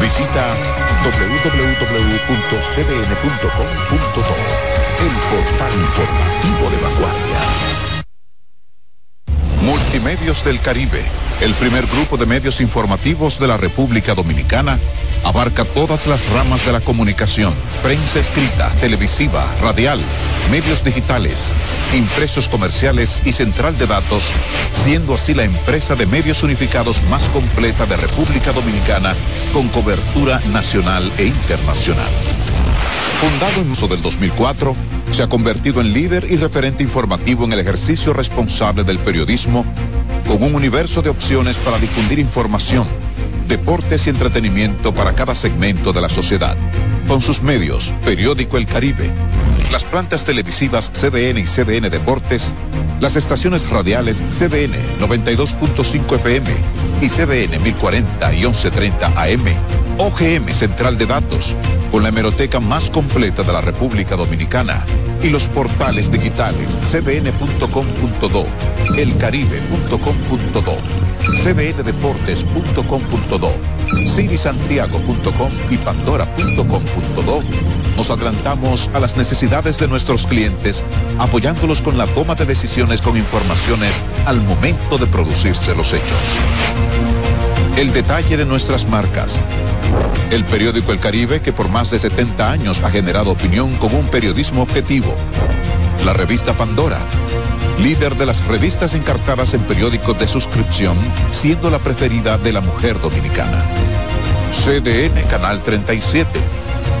Visita www.cdn.com.do, el portal informativo de vanguardia. Multimedios del Caribe, el primer grupo de medios informativos de la República Dominicana, abarca todas las ramas de la comunicación, prensa escrita, televisiva, radial, medios digitales, impresos comerciales y central de datos, siendo así la empresa de medios unificados más completa de República Dominicana con cobertura nacional e internacional. Fundado en uso del 2004, se ha convertido en líder y referente informativo en el ejercicio responsable del periodismo, con un universo de opciones para difundir información, deportes y entretenimiento para cada segmento de la sociedad. Con sus medios, Periódico El Caribe, las plantas televisivas CDN y CDN Deportes, las estaciones radiales CDN 92.5 FM y CDN 1040 y 1130 AM, OGM Central de Datos, con la hemeroteca más completa de la República Dominicana y los portales digitales cdn.com.do, elcaribe.com.do, cdndeportes.com.do, cirisantiago.com y pandora.com.do. Nos adelantamos a las necesidades de nuestros clientes, apoyándolos con la toma de decisiones con informaciones al momento de producirse los hechos. El detalle de nuestras marcas el periódico El Caribe, que por más de 70 años ha generado opinión con un periodismo objetivo. La revista Pandora, líder de las revistas encartadas en periódicos de suscripción, siendo la preferida de la mujer dominicana. CDN Canal 37,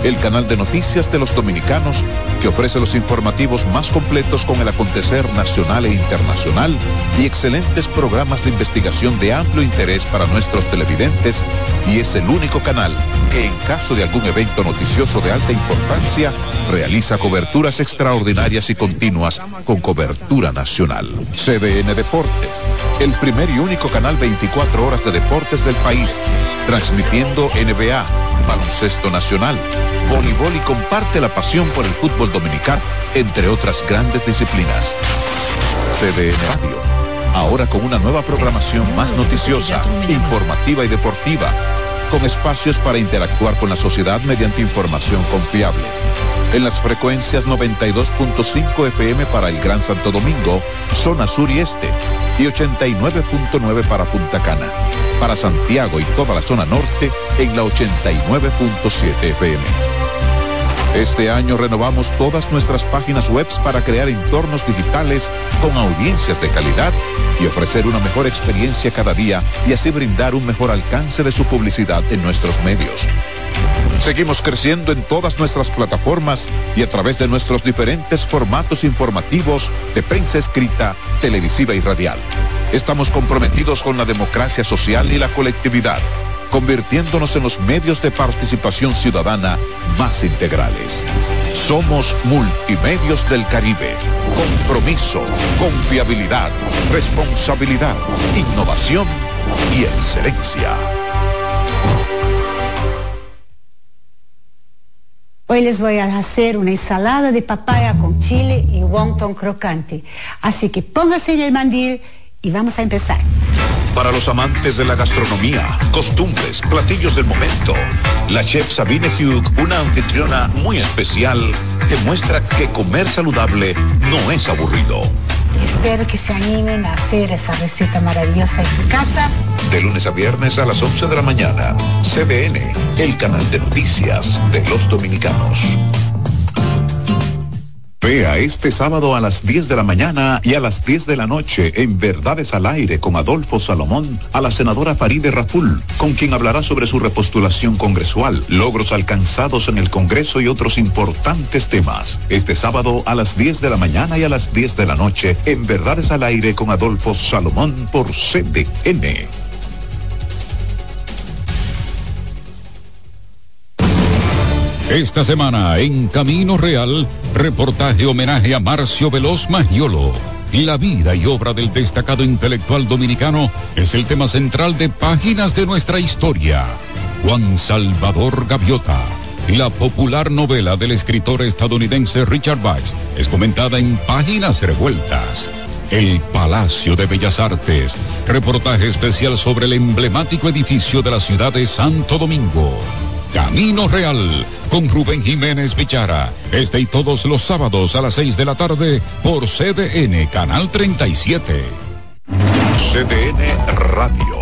el canal de noticias de los dominicanos que ofrece los informativos más completos con el acontecer nacional e internacional y excelentes programas de investigación de amplio interés para nuestros televidentes y es el único canal que en caso de algún evento noticioso de alta importancia realiza coberturas extraordinarias y continuas con cobertura nacional. CDN Deportes, el primer y único canal 24 horas de deportes del país, transmitiendo NBA, baloncesto nacional, voleibol y comparte la pasión por el fútbol dominicano, entre otras grandes disciplinas. CDN Radio, ahora con una nueva programación más noticiosa, informativa y deportiva, con espacios para interactuar con la sociedad mediante información confiable. En las frecuencias 92.5 FM para el Gran Santo Domingo, zona sur y este, y 89.9 para Punta Cana. Para Santiago y toda la zona norte en la 89.7 FM. Este año renovamos todas nuestras páginas web para crear entornos digitales con audiencias de calidad y ofrecer una mejor experiencia cada día y así brindar un mejor alcance de su publicidad en nuestros medios. Seguimos creciendo en todas nuestras plataformas y a través de nuestros diferentes formatos informativos de prensa escrita, televisiva y radial. Estamos comprometidos con la democracia social y la colectividad convirtiéndonos en los medios de participación ciudadana más integrales. Somos Multimedios del Caribe. Compromiso, confiabilidad, responsabilidad, innovación y excelencia. Hoy les voy a hacer una ensalada de papaya con chile y wonton crocante. Así que póngase en el mandil y vamos a empezar. Para los amantes de la gastronomía, costumbres, platillos del momento, la chef Sabine Hugh, una anfitriona muy especial, que muestra que comer saludable no es aburrido. Espero que se animen a hacer esa receta maravillosa en su casa. De lunes a viernes a las 11 de la mañana, CDN, el canal de noticias de los dominicanos. Vea este sábado a las 10 de la mañana y a las 10 de la noche en Verdades al Aire con Adolfo Salomón a la senadora Faride Raful, con quien hablará sobre su repostulación congresual, logros alcanzados en el Congreso y otros importantes temas. Este sábado a las 10 de la mañana y a las 10 de la noche en Verdades al Aire con Adolfo Salomón por CDN. Esta semana en Camino Real, reportaje homenaje a Marcio Veloz Magiolo. La vida y obra del destacado intelectual dominicano es el tema central de Páginas de nuestra historia. Juan Salvador Gaviota. La popular novela del escritor estadounidense Richard Weiss es comentada en Páginas Revueltas. El Palacio de Bellas Artes. Reportaje especial sobre el emblemático edificio de la ciudad de Santo Domingo. Camino Real con Rubén Jiménez Vichara. Este y todos los sábados a las 6 de la tarde por CDN Canal 37. CDN Radio.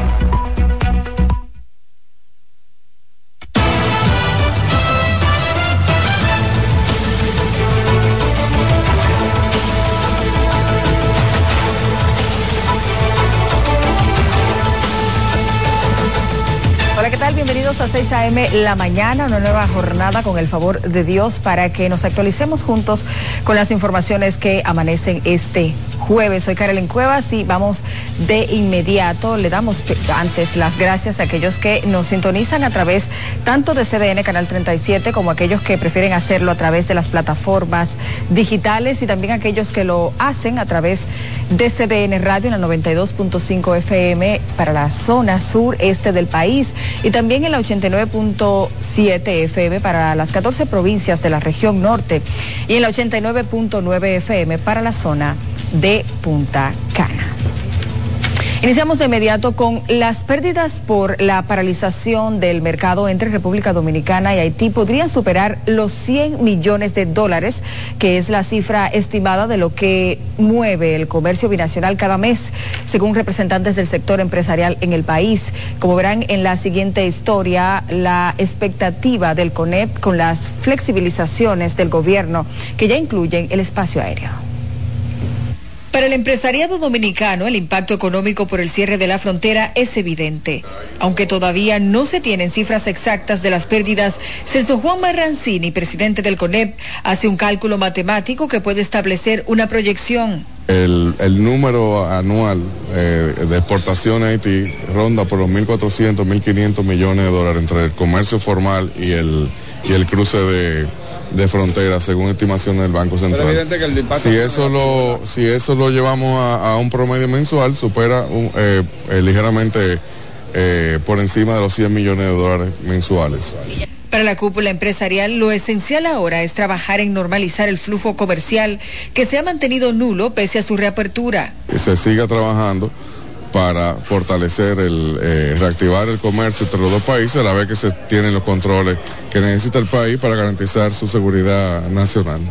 A 6 a.m. la mañana, una nueva jornada con el favor de Dios para que nos actualicemos juntos con las informaciones que amanecen este jueves. Soy Carolyn Cuevas y vamos de inmediato. Le damos antes las gracias a aquellos que nos sintonizan a través tanto de CDN Canal 37 como aquellos que prefieren hacerlo a través de las plataformas digitales y también aquellos que lo hacen a través de CDN Radio en la 92.5 FM para la zona sur este del país y también en la 89.7 FM para las 14 provincias de la región norte y en la 89.9 FM para la zona de Punta Cana. Iniciamos de inmediato con las pérdidas por la paralización del mercado entre República Dominicana y Haití podrían superar los 100 millones de dólares, que es la cifra estimada de lo que mueve el comercio binacional cada mes, según representantes del sector empresarial en el país. Como verán en la siguiente historia, la expectativa del CONEP con las flexibilizaciones del gobierno que ya incluyen el espacio aéreo. Para el empresariado dominicano, el impacto económico por el cierre de la frontera es evidente. Aunque todavía no se tienen cifras exactas de las pérdidas, Celso Juan Marrancini, presidente del CONEP, hace un cálculo matemático que puede establecer una proyección. El, número anual eh, de exportación a Haití ronda por los 1.400, 1.500 millones de dólares entre el comercio formal y el, y el cruce de, de frontera, según estimación del Banco Central. si eso lo si eso lo llevamos a, un promedio mensual, supera eh, eh, ligeramente eh, por encima de los 100 millones de dólares mensuales. Para la cúpula empresarial, lo esencial ahora es trabajar en normalizar el flujo comercial que se ha mantenido nulo pese a su reapertura. Se siga trabajando para fortalecer el, eh, reactivar el comercio entre los dos países a la vez que se tienen los controles que necesita el país para garantizar su seguridad nacional.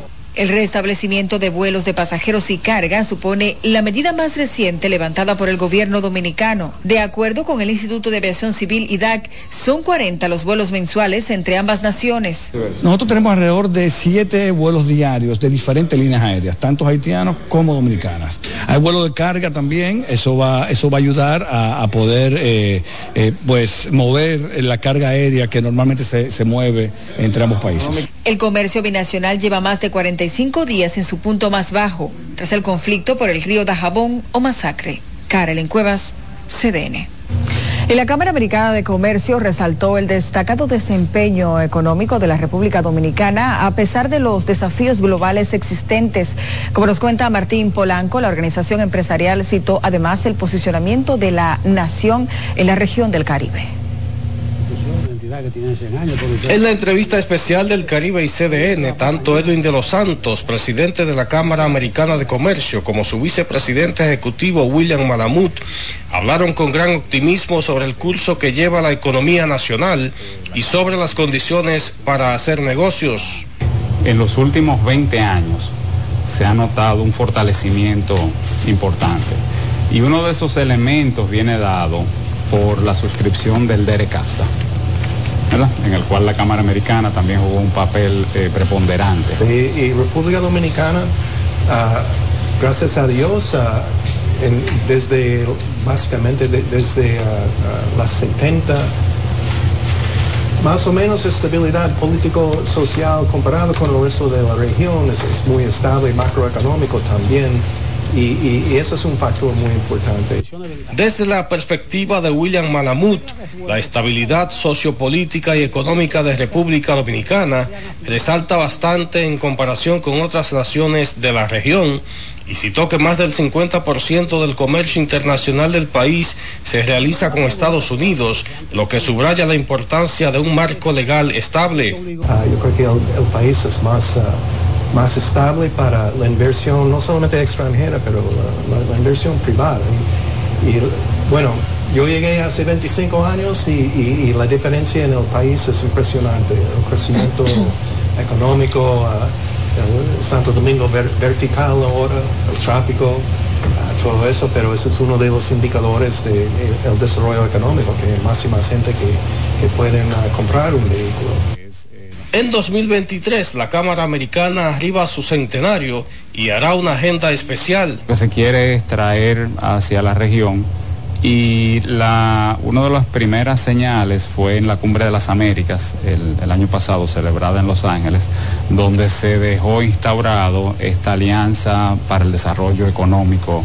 El restablecimiento de vuelos de pasajeros y carga supone la medida más reciente levantada por el gobierno dominicano. De acuerdo con el Instituto de Aviación Civil IDAC, son 40 los vuelos mensuales entre ambas naciones. Nosotros tenemos alrededor de siete vuelos diarios de diferentes líneas aéreas, tanto haitianos como dominicanas. Hay vuelos de carga también, eso va, eso va a ayudar a, poder eh, eh, pues mover la carga aérea que normalmente se, se mueve entre ambos países. El comercio binacional lleva más de 45 días en su punto más bajo, tras el conflicto por el río Dajabón o masacre. Carolyn Cuevas, CDN. Y la Cámara Americana de Comercio resaltó el destacado desempeño económico de la República Dominicana a pesar de los desafíos globales existentes. Como nos cuenta Martín Polanco, la organización empresarial citó además el posicionamiento de la nación en la región del Caribe En la entrevista especial del Caribe y CDN, tanto Edwin de los Santos, presidente de la Cámara Americana de Comercio, como su vicepresidente ejecutivo William Malamut, hablaron con gran optimismo sobre el curso que lleva la economía nacional y sobre las condiciones para hacer negocios. En los últimos 20 años se ha notado un fortalecimiento importante y uno de esos elementos viene dado por la suscripción del DERECAFTA, en el cual la Cámara Americana también jugó un papel eh, preponderante. Y, República Dominicana, ah, gracias a Dios, ah, desde básicamente desde uh, las 70, más o menos estabilidad político-social comparado con el resto de la región, es, es muy estable, macroeconómico también. Y, eso es un factor muy importante. Desde la perspectiva de William Malamut, la estabilidad sociopolítica y económica de República Dominicana resalta bastante en comparación con otras naciones de la región y citó que más del 50% del comercio internacional del país se realiza con Estados Unidos, lo que subraya la importancia de un marco legal estable. Ah, yo creo que el, país es más... Ah, más estable para la inversión, no solamente extranjera, pero la, inversión privada. Y, bueno, yo llegué hace 25 años y, la diferencia en el país es impresionante. El crecimiento económico, ah, Santo Domingo vertical ahora, el tráfico, ah, todo eso, pero ese es uno de los indicadores del desarrollo económico, que más y más gente que, pueden ah, comprar un vehículo. En 2023, la Cámara Americana arriba su centenario y hará una agenda especial. Lo que se quiere es traer hacia la región y la, una de las primeras señales fue en la Cumbre de las Américas, el, año pasado, celebrada en Los Ángeles, donde se dejó instaurado esta alianza para el desarrollo económico,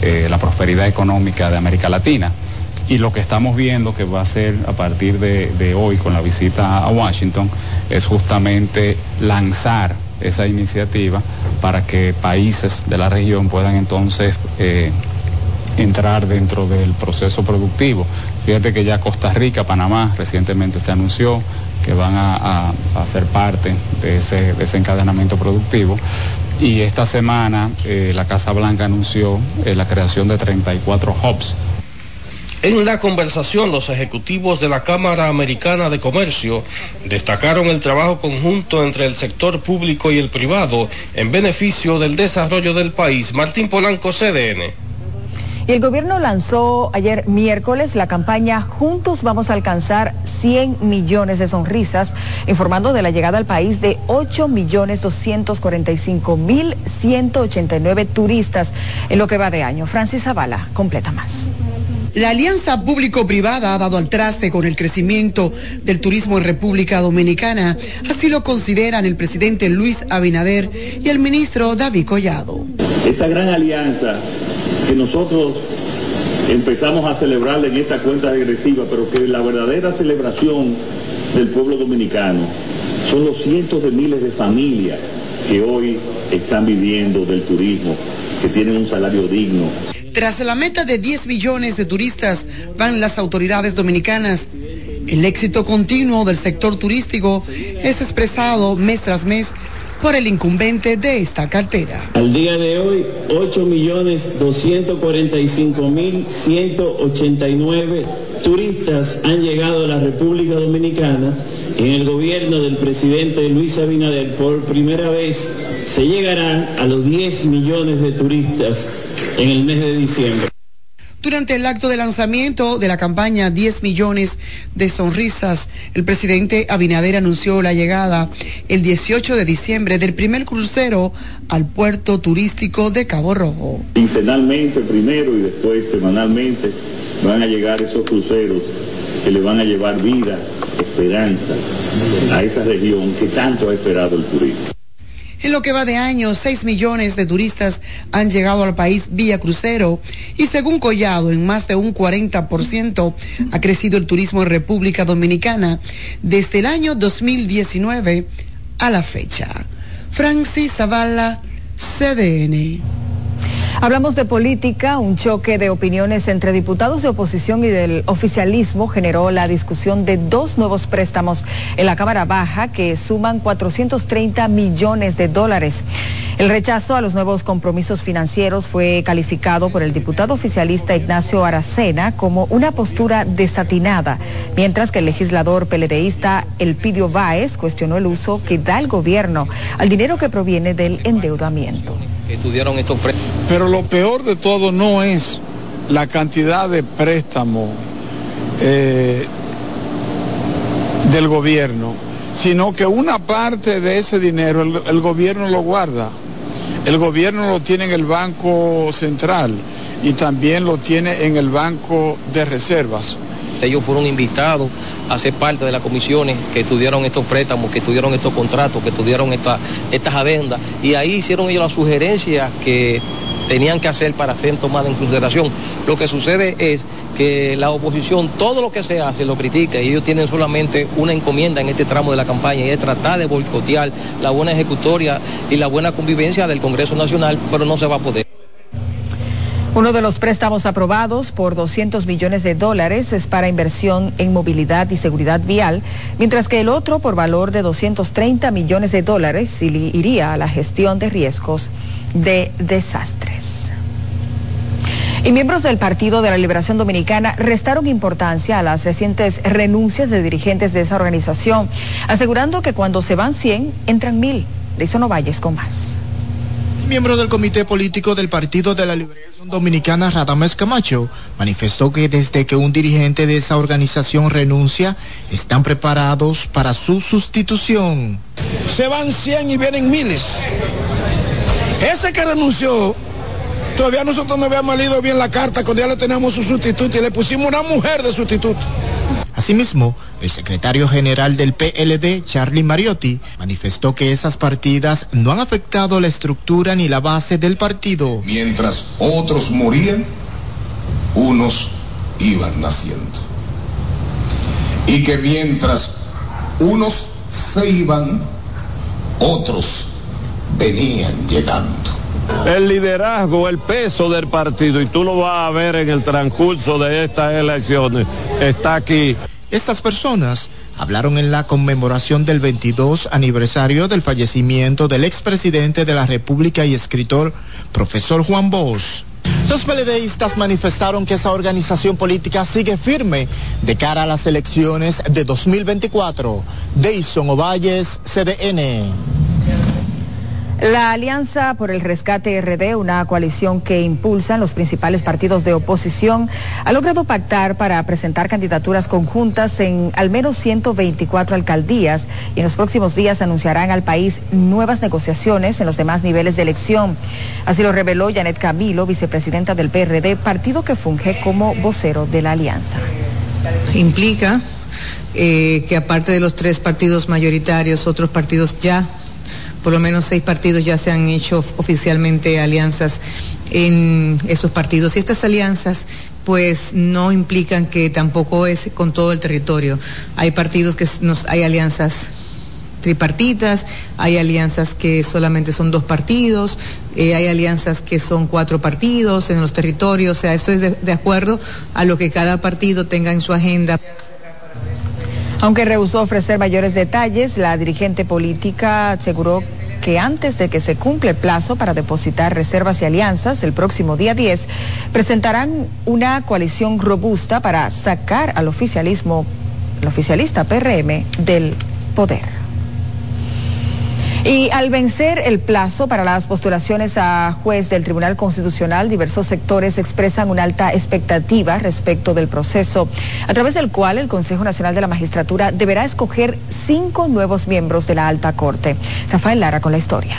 eh, la prosperidad económica de América Latina y lo que estamos viendo que va a ser a partir de, hoy con la visita a Washington es justamente lanzar esa iniciativa para que países de la región puedan entonces eh, entrar dentro del proceso productivo. Fíjate que ya Costa Rica, Panamá, recientemente se anunció que van a, ser parte de ese desencadenamiento productivo. Y esta semana eh, la Casa Blanca anunció eh, la creación de 34 hubs en la conversación, los ejecutivos de la Cámara Americana de Comercio destacaron el trabajo conjunto entre el sector público y el privado en beneficio del desarrollo del país. Martín Polanco, CDN. Y el gobierno lanzó ayer miércoles la campaña Juntos vamos a alcanzar 100 millones de sonrisas, informando de la llegada al país de 8 millones 245 mil 189 turistas en lo que va de año. Francis Zavala completa más. La alianza público-privada ha dado al traste con el crecimiento del turismo en República Dominicana, así lo consideran el presidente Luis Abinader y el ministro David Collado. Esta gran alianza que nosotros empezamos a celebrar en esta cuenta regresiva, pero que la verdadera celebración del pueblo dominicano son los cientos de miles de familias que hoy están viviendo del turismo, que tienen un salario digno. Tras la meta de 10 millones de turistas van las autoridades dominicanas. El éxito continuo del sector turístico es expresado mes tras mes por el incumbente de esta cartera. Al día de hoy, 8.245.189 turistas han llegado a la República Dominicana. En el gobierno del presidente Luis Abinader, por primera vez, se llegarán a los 10 millones de turistas en el mes de diciembre. Durante el acto de lanzamiento de la campaña 10 millones de sonrisas, el presidente Abinader anunció la llegada el 18 de diciembre del primer crucero al puerto turístico de Cabo Rojo. Quincenalmente primero y después semanalmente van a llegar esos cruceros que le van a llevar vida, esperanza a esa región que tanto ha esperado el turismo. En lo que va de año, 6 millones de turistas han llegado al país vía crucero y según Collado, en más de un 40% ha crecido el turismo en República Dominicana desde el año 2019 a la fecha. Francis Zavala, CDN. Hablamos de política, un choque de opiniones entre diputados de oposición y del oficialismo generó la discusión de dos nuevos préstamos en la Cámara Baja que suman 430 millones de dólares. El rechazo a los nuevos compromisos financieros fue calificado por el diputado oficialista Ignacio Aracena como una postura desatinada, mientras que el legislador peledeísta Elpidio Báez cuestionó el uso que da el gobierno al dinero que proviene del endeudamiento estudiaron estos préstamos. Pero lo peor de todo no es la cantidad de préstamos eh, del gobierno, sino que una parte de ese dinero el, el gobierno lo guarda. El gobierno lo tiene en el Banco Central y también lo tiene en el Banco de Reservas. Ellos fueron invitados a ser parte de las comisiones que estudiaron estos préstamos, que estudiaron estos contratos, que estudiaron estas adendas y ahí hicieron ellos las sugerencias que tenían que hacer para ser tomadas en consideración. Lo que sucede es que la oposición todo lo que se hace lo critica y ellos tienen solamente una encomienda en este tramo de la campaña y es tratar de boicotear la buena ejecutoria y la buena convivencia del Congreso Nacional, pero no se va a poder. Uno de los préstamos aprobados por 200 millones de dólares es para inversión en movilidad y seguridad vial, mientras que el otro, por valor de 230 millones de dólares, iría a la gestión de riesgos de desastres. Y miembros del Partido de la Liberación Dominicana restaron importancia a las recientes renuncias de dirigentes de esa organización, asegurando que cuando se van 100, entran mil. De Valles con más miembro del comité político del Partido de la Liberación Dominicana, Radames Camacho, manifestó que desde que un dirigente de esa organización renuncia, están preparados para su sustitución. Se van 100 y vienen miles. Ese que renunció, todavía nosotros no habíamos leído bien la carta cuando ya le teníamos su sustituto y le pusimos una mujer de sustituto. Asimismo, el secretario general del PLD, Charlie Mariotti, manifestó que esas partidas no han afectado la estructura ni la base del partido. Mientras otros morían, unos iban naciendo. Y que mientras unos se iban, otros venían llegando. El liderazgo, el peso del partido, y tú lo vas a ver en el transcurso de estas elecciones, está aquí. Estas personas hablaron en la conmemoración del 22 aniversario del fallecimiento del expresidente de la República y escritor, profesor Juan Bosch. Los peledeístas manifestaron que esa organización política sigue firme de cara a las elecciones de 2024. Deison Ovalles, CDN. La Alianza por el Rescate RD, una coalición que impulsan los principales partidos de oposición, ha logrado pactar para presentar candidaturas conjuntas en al menos 124 alcaldías y en los próximos días anunciarán al país nuevas negociaciones en los demás niveles de elección. Así lo reveló Janet Camilo, vicepresidenta del PRD, partido que funge como vocero de la alianza. Implica eh, que aparte de los tres partidos mayoritarios, otros partidos ya por lo menos seis partidos ya se han hecho oficialmente alianzas en esos partidos. Y estas alianzas pues no implican que tampoco es con todo el territorio. Hay partidos que nos, hay alianzas tripartitas, hay alianzas que solamente son dos partidos, eh, hay alianzas que son cuatro partidos en los territorios, o sea, eso es de acuerdo a lo que cada partido tenga en su agenda. Aunque rehusó ofrecer mayores detalles, la dirigente política aseguró que antes de que se cumpla el plazo para depositar reservas y alianzas, el próximo día 10, presentarán una coalición robusta para sacar al oficialismo, el oficialista PRM, del poder. Y al vencer el plazo para las postulaciones a juez del Tribunal Constitucional, diversos sectores expresan una alta expectativa respecto del proceso, a través del cual el Consejo Nacional de la Magistratura deberá escoger cinco nuevos miembros de la Alta Corte. Rafael Lara con la historia.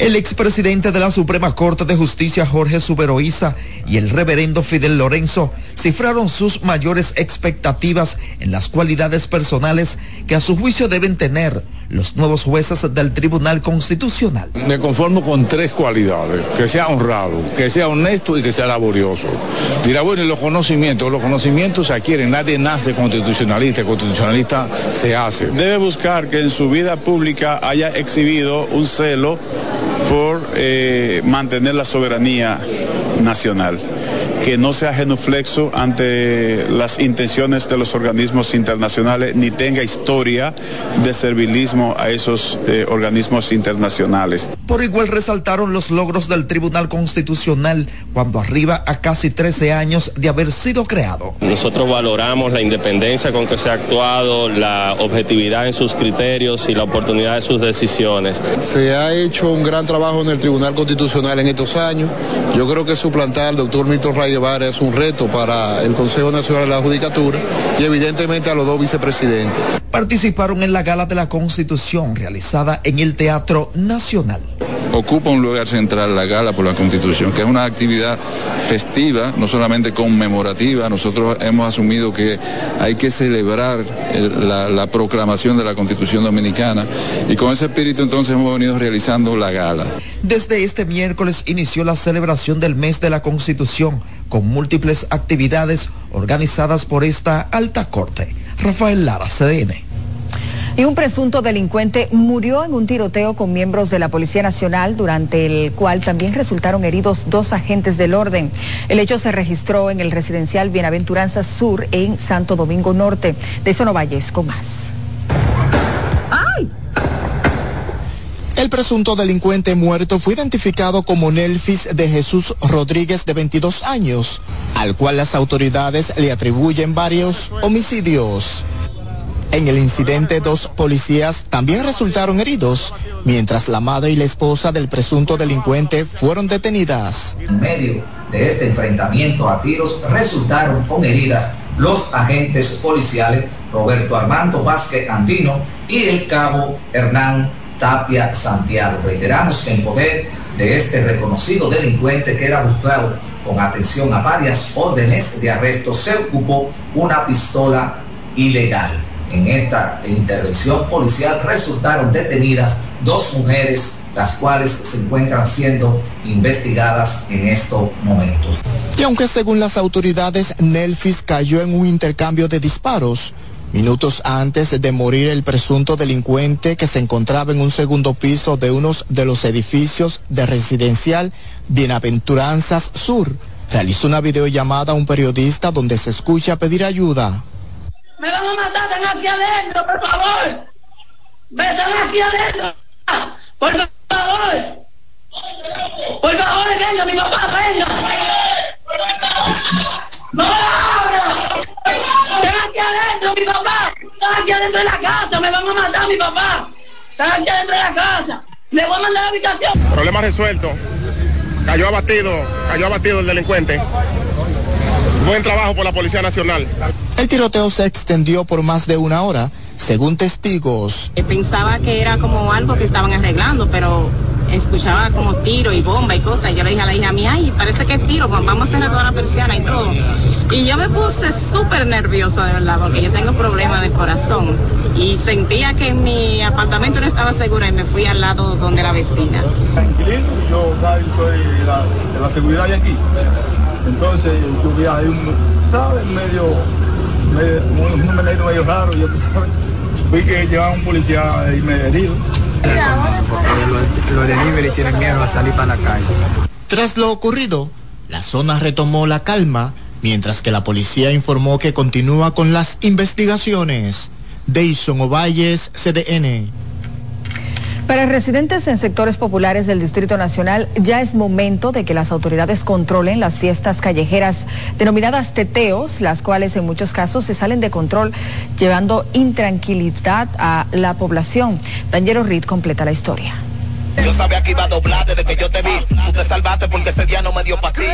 El expresidente de la Suprema Corte de Justicia, Jorge Suberoiza, y el reverendo Fidel Lorenzo cifraron sus mayores expectativas en las cualidades personales que a su juicio deben tener los nuevos jueces del Tribunal Constitucional. Me conformo con tres cualidades, que sea honrado, que sea honesto y que sea laborioso. Dirá, bueno, y los conocimientos, los conocimientos se adquieren, nadie nace constitucionalista, constitucionalista se hace. Debe buscar que en su vida pública haya exhibido un celo por eh, mantener la soberanía nacional que no sea genuflexo ante las intenciones de los organismos internacionales ni tenga historia de servilismo a esos eh, organismos internacionales. Por igual resaltaron los logros del Tribunal Constitucional cuando arriba a casi 13 años de haber sido creado. Nosotros valoramos la independencia con que se ha actuado, la objetividad en sus criterios y la oportunidad de sus decisiones. Se ha hecho un gran trabajo en el Tribunal Constitucional en estos años. Yo creo que suplantar al doctor Milton Ray Es un reto para el Consejo Nacional de la Judicatura y evidentemente a los dos vicepresidentes. Participaron en la gala de la Constitución realizada en el Teatro Nacional ocupa un lugar central la gala por la Constitución, que es una actividad festiva, no solamente conmemorativa. Nosotros hemos asumido que hay que celebrar la, la, proclamación de la Constitución Dominicana y con ese espíritu entonces hemos venido realizando la gala. Desde este miércoles inició la celebración del mes de la Constitución con múltiples actividades organizadas por esta alta corte. Rafael Lara, CDN. Y un presunto delincuente murió en un tiroteo con miembros de la Policía Nacional, durante el cual también resultaron heridos dos agentes del orden. El hecho se registró en el residencial Bienaventuranza Sur en Santo Domingo Norte. De Valles con más. El presunto delincuente muerto fue identificado como Nelfis de Jesús Rodríguez de 22 años, al cual las autoridades le atribuyen varios homicidios. En el incidente, dos policías también resultaron heridos, mientras la madre y la esposa del presunto delincuente fueron detenidas. En medio de este enfrentamiento a tiros resultaron con heridas los agentes policiales Roberto Armando Vázquez Andino y el cabo Hernán Tapia Santiago. Reiteramos que en poder de este reconocido delincuente que era buscado con atención a varias órdenes de arresto se ocupó una pistola ilegal en esta intervención policial resultaron detenidas dos mujeres, las cuales se encuentran siendo investigadas en estos momentos. Y aunque según las autoridades Nelfis cayó en un intercambio de disparos, minutos antes de morir el presunto delincuente que se encontraba en un segundo piso de uno de los edificios de residencial Bienaventuranzas Sur, realizó una videollamada a un periodista donde se escucha pedir ayuda. Me van a matar, están aquí adentro, por favor. Me aquí adentro. Por favor. Por favor, venga, mi papá, venga. Están aquí adentro de la casa. Me van a matar, mi papá. Están aquí adentro de la casa. Le voy a mandar a la habitación. Problema resuelto. Cayó abatido, cayó abatido el delincuente. Buen trabajo por la Policía Nacional. El tiroteo se extendió por más de una hora, según testigos. Pensaba que era como algo que estaban arreglando, pero escuchaba como tiro y bomba y cosas. Yo le dije a la hija mía, ay, parece que es tiro, vamos a cerrar toda la persiana y todo. Y yo me puse súper nerviosa de verdad, porque yo tengo problemas de corazón. Y sentía que mi apartamento no estaba seguro y me fui al lado donde la vecina. yo soy de la seguridad de aquí. Entonces yo vi ahí un, ¿sabes? Medio, medio un, un medio, raro. Vi que llevaba un policía ahí medio herido. Porque los, delivery tienen miedo a salir para la calle. Tras lo ocurrido, la zona retomó la calma, mientras que la policía informó que continúa con las investigaciones. Deison Ovalles, CDN. Para residentes en sectores populares del Distrito Nacional, ya es momento de que las autoridades controlen las fiestas callejeras denominadas teteos, las cuales en muchos casos se salen de control, llevando intranquilidad a la población. Daniel Reed completa la historia. Yo sabía que iba a doblar desde que yo te vi. Tú te salvaste porque día no me dio para ti.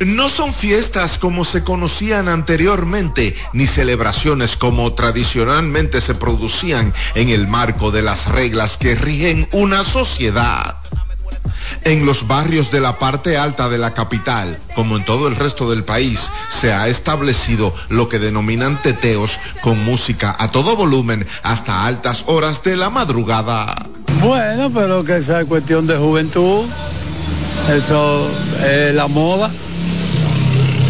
No son fiestas como se conocían anteriormente, ni celebraciones como tradicionalmente se producían en el marco de las reglas que rigen una sociedad. En los barrios de la parte alta de la capital, como en todo el resto del país, se ha establecido lo que denominan teteos con música a todo volumen hasta altas horas de la madrugada. Bueno, pero que es cuestión de juventud, eso es la moda.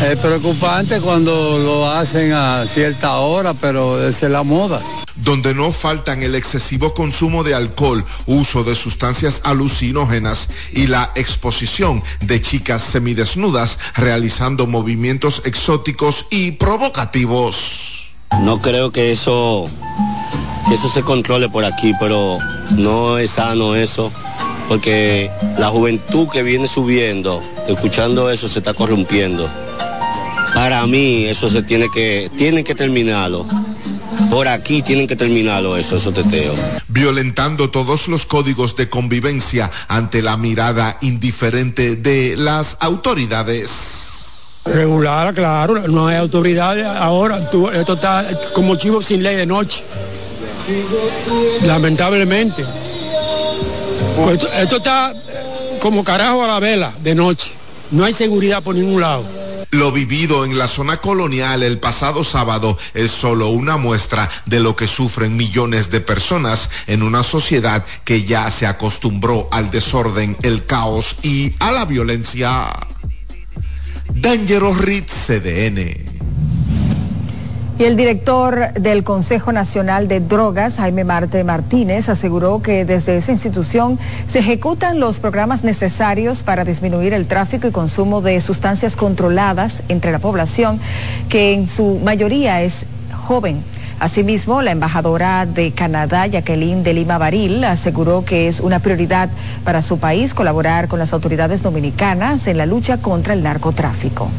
Es preocupante cuando lo hacen a cierta hora, pero esa es la moda. Donde no faltan el excesivo consumo de alcohol, uso de sustancias alucinógenas y la exposición de chicas semidesnudas realizando movimientos exóticos y provocativos. No creo que eso, que eso se controle por aquí, pero no es sano eso, porque la juventud que viene subiendo, escuchando eso, se está corrompiendo. Para mí eso se tiene que, tienen que terminarlo. Por aquí tienen que terminarlo eso, esos teteos. Violentando todos los códigos de convivencia ante la mirada indiferente de las autoridades. Regular, claro, no hay autoridades. Ahora tú- esto está como chivo sin ley de noche. Lamentablemente. Pues esto, esto está como carajo a la vela de noche. No hay seguridad por ningún lado. Lo vivido en la zona colonial el pasado sábado es solo una muestra de lo que sufren millones de personas en una sociedad que ya se acostumbró al desorden, el caos y a la violencia. Dangerous Ritz CDN. Y el director del Consejo Nacional de Drogas, Jaime Marte Martínez, aseguró que desde esa institución se ejecutan los programas necesarios para disminuir el tráfico y consumo de sustancias controladas entre la población, que en su mayoría es joven. Asimismo, la embajadora de Canadá, Jacqueline de Lima Baril, aseguró que es una prioridad para su país colaborar con las autoridades dominicanas en la lucha contra el narcotráfico.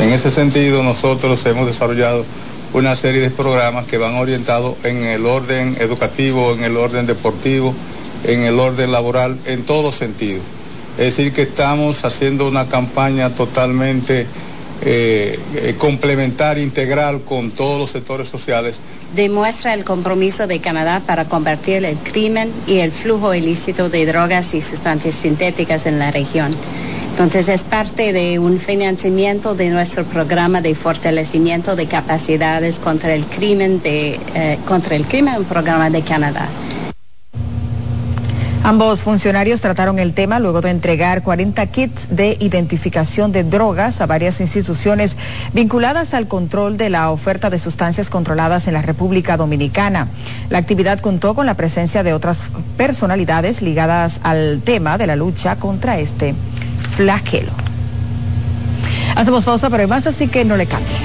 En ese sentido, nosotros hemos desarrollado una serie de programas que van orientados en el orden educativo, en el orden deportivo, en el orden laboral, en todos sentidos. Es decir, que estamos haciendo una campaña totalmente eh, complementaria, integral con todos los sectores sociales demuestra el compromiso de Canadá para combatir el crimen y el flujo ilícito de drogas y sustancias sintéticas en la región. Entonces es parte de un financiamiento de nuestro programa de fortalecimiento de capacidades contra el crimen de eh, contra el crimen, un programa de Canadá. Ambos funcionarios trataron el tema luego de entregar 40 kits de identificación de drogas a varias instituciones vinculadas al control de la oferta de sustancias controladas en la República Dominicana. La actividad contó con la presencia de otras personalidades ligadas al tema de la lucha contra este flagelo. Hacemos pausa, pero hay más, así que no le cambie.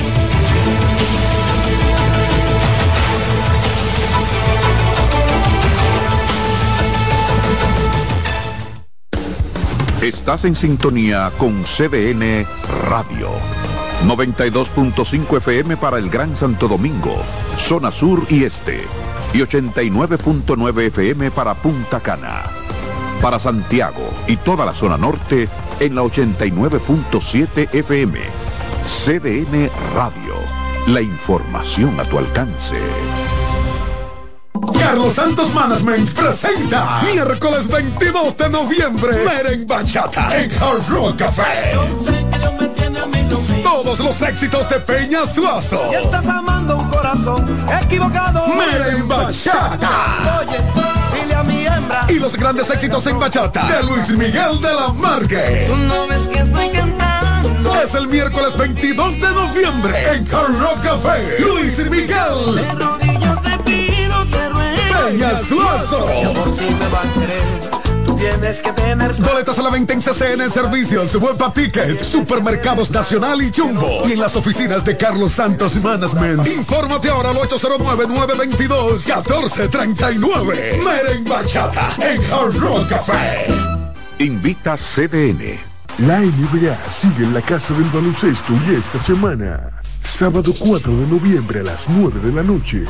Estás en sintonía con CDN Radio. 92.5 FM para el Gran Santo Domingo, zona sur y este. Y 89.9 FM para Punta Cana. Para Santiago y toda la zona norte en la 89.7 FM. CDN Radio. La información a tu alcance. Carlos Santos Management presenta miércoles 22 de noviembre Meren Bachata en Hard Rock Café. Todos los éxitos de Peña Suazo. Y estás amando un corazón equivocado. Meren Bachata. Oye, hembra. Y los grandes éxitos en bachata de Luis Miguel de la Marque. Tú no ves que estoy cantando. Es el miércoles 22 de noviembre en Hard Rock Café. Luis Miguel. De rodillas te pido, te ruego. Peña Suazo. Mi amor, si me va a querer. Tú tienes que tener. Boletas a la venta en CCN Servicios, Huepa Ticket, Supermercados Nacional y Jumbo. Y en las oficinas de Carlos Santos Management. Infórmate ahora al 809-922-1439. Meren Bachata en Hard Rock Café. Invita CDN. La NBA sigue en la casa del baloncesto y esta semana, sábado 4 de noviembre a las 9 de la noche,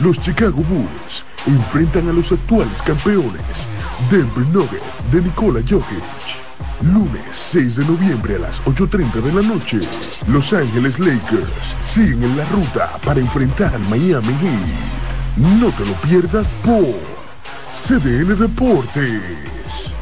los Chicago Bulls enfrentan a los actuales campeones, Denver Nuggets de Nikola Jokic. Lunes 6 de noviembre a las 8.30 de la noche, Los Ángeles Lakers siguen en la ruta para enfrentar al Miami Heat. No te lo pierdas por CDN Deportes.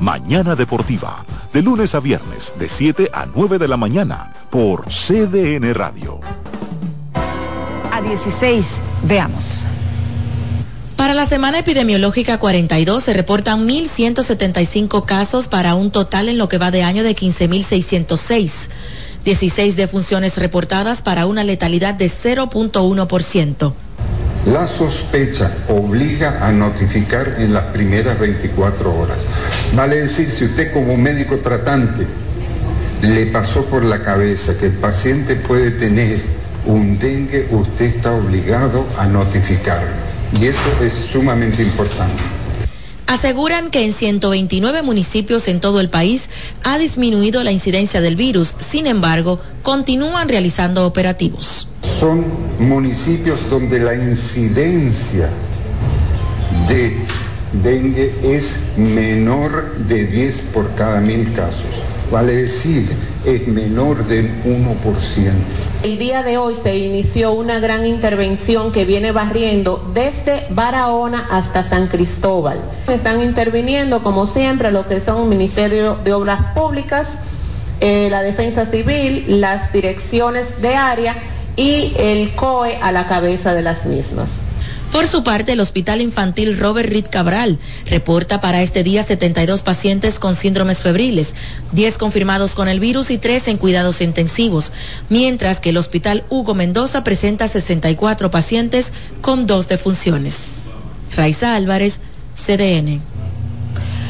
Mañana Deportiva, de lunes a viernes, de 7 a 9 de la mañana, por CDN Radio. A 16, veamos. Para la semana epidemiológica 42 se reportan 1.175 casos para un total en lo que va de año de 15.606. 16 defunciones reportadas para una letalidad de 0.1%. La sospecha obliga a notificar en las primeras 24 horas. Vale decir, si usted como médico tratante le pasó por la cabeza que el paciente puede tener un dengue, usted está obligado a notificarlo. Y eso es sumamente importante. Aseguran que en 129 municipios en todo el país ha disminuido la incidencia del virus, sin embargo, continúan realizando operativos. Son municipios donde la incidencia de dengue es menor de 10 por cada mil casos. Vale decir, es menor del 1%. El día de hoy se inició una gran intervención que viene barriendo desde Barahona hasta San Cristóbal. Están interviniendo, como siempre, lo que son Ministerio de Obras Públicas, eh, la Defensa Civil, las direcciones de área y el COE a la cabeza de las mismas. Por su parte, el Hospital Infantil Robert Reed Cabral reporta para este día 72 pacientes con síndromes febriles, 10 confirmados con el virus y 3 en cuidados intensivos, mientras que el Hospital Hugo Mendoza presenta 64 pacientes con dos defunciones. Raiza Álvarez, CDN.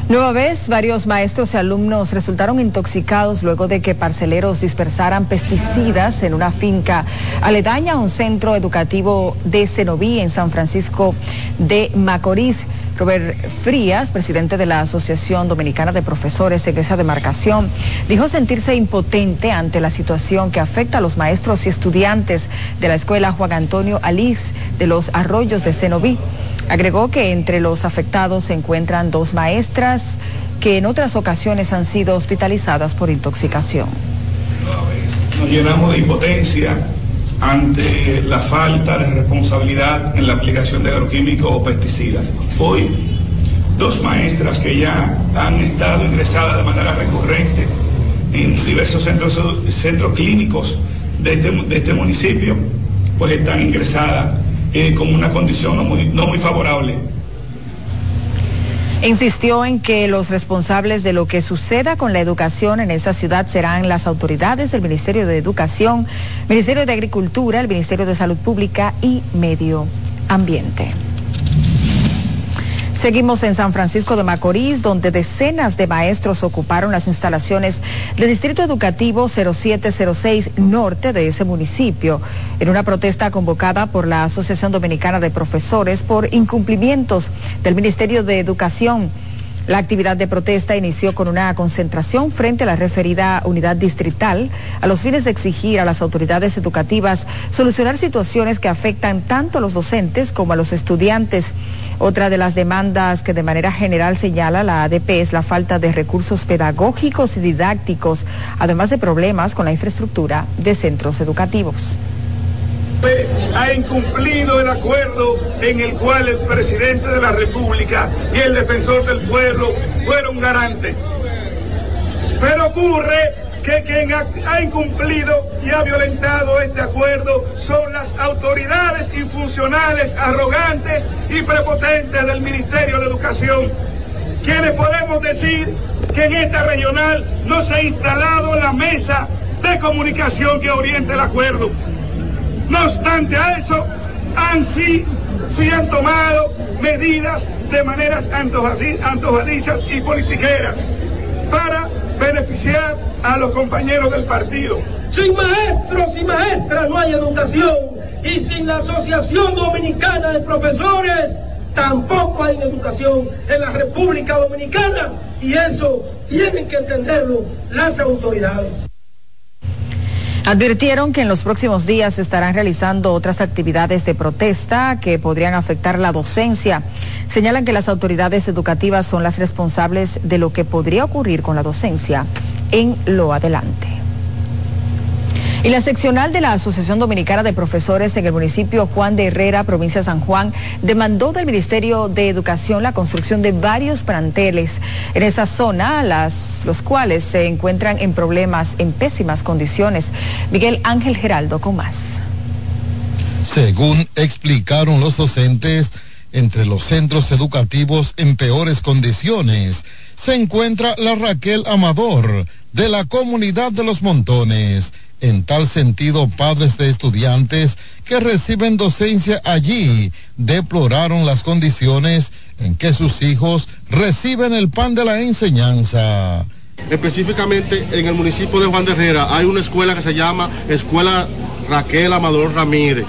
Nueva vez, varios maestros y alumnos resultaron intoxicados luego de que parceleros dispersaran pesticidas en una finca aledaña a un centro educativo de Cenoví en San Francisco de Macorís. Robert Frías, presidente de la Asociación Dominicana de Profesores en esa demarcación, dijo sentirse impotente ante la situación que afecta a los maestros y estudiantes de la escuela Juan Antonio Alís de los Arroyos de Cenoví. Agregó que entre los afectados se encuentran dos maestras que en otras ocasiones han sido hospitalizadas por intoxicación. Nos llenamos de impotencia ante la falta de responsabilidad en la aplicación de agroquímicos o pesticidas. Hoy, dos maestras que ya han estado ingresadas de manera recurrente en diversos centros, centros clínicos de este, de este municipio, pues están ingresadas eh, con una condición no muy, no muy favorable. Insistió en que los responsables de lo que suceda con la educación en esa ciudad serán las autoridades del Ministerio de Educación, Ministerio de Agricultura, el Ministerio de Salud Pública y Medio Ambiente. Seguimos en San Francisco de Macorís, donde decenas de maestros ocuparon las instalaciones del Distrito Educativo 0706 Norte de ese municipio, en una protesta convocada por la Asociación Dominicana de Profesores por incumplimientos del Ministerio de Educación. La actividad de protesta inició con una concentración frente a la referida unidad distrital a los fines de exigir a las autoridades educativas solucionar situaciones que afectan tanto a los docentes como a los estudiantes. Otra de las demandas que de manera general señala la ADP es la falta de recursos pedagógicos y didácticos, además de problemas con la infraestructura de centros educativos ha incumplido el acuerdo en el cual el presidente de la República y el defensor del pueblo fueron garantes. Pero ocurre que quien ha, incumplido y ha violentado este acuerdo son las autoridades infuncionales, arrogantes y prepotentes del Ministerio de Educación, quienes podemos decir que en esta regional no se ha instalado la mesa de comunicación que oriente el acuerdo. No obstante a eso, han sí, sí han tomado medidas de maneras antojadizas y politiqueras para beneficiar a los compañeros del partido. Sin maestros y maestras no hay educación y sin la Asociación Dominicana de Profesores tampoco hay educación en la República Dominicana y eso tienen que entenderlo las autoridades. Advirtieron que en los próximos días estarán realizando otras actividades de protesta que podrían afectar la docencia. Señalan que las autoridades educativas son las responsables de lo que podría ocurrir con la docencia en lo adelante. Y la seccional de la Asociación Dominicana de Profesores en el municipio Juan de Herrera, provincia de San Juan, demandó del Ministerio de Educación la construcción de varios planteles en esa zona, las, los cuales se encuentran en problemas, en pésimas condiciones. Miguel Ángel Geraldo con más. Según explicaron los docentes, entre los centros educativos en peores condiciones se encuentra la Raquel Amador de la comunidad de los Montones en tal sentido, padres de estudiantes que reciben docencia allí deploraron las condiciones en que sus hijos reciben el pan de la enseñanza. Específicamente en el municipio de Juan de Herrera hay una escuela que se llama Escuela Raquel Amador Ramírez,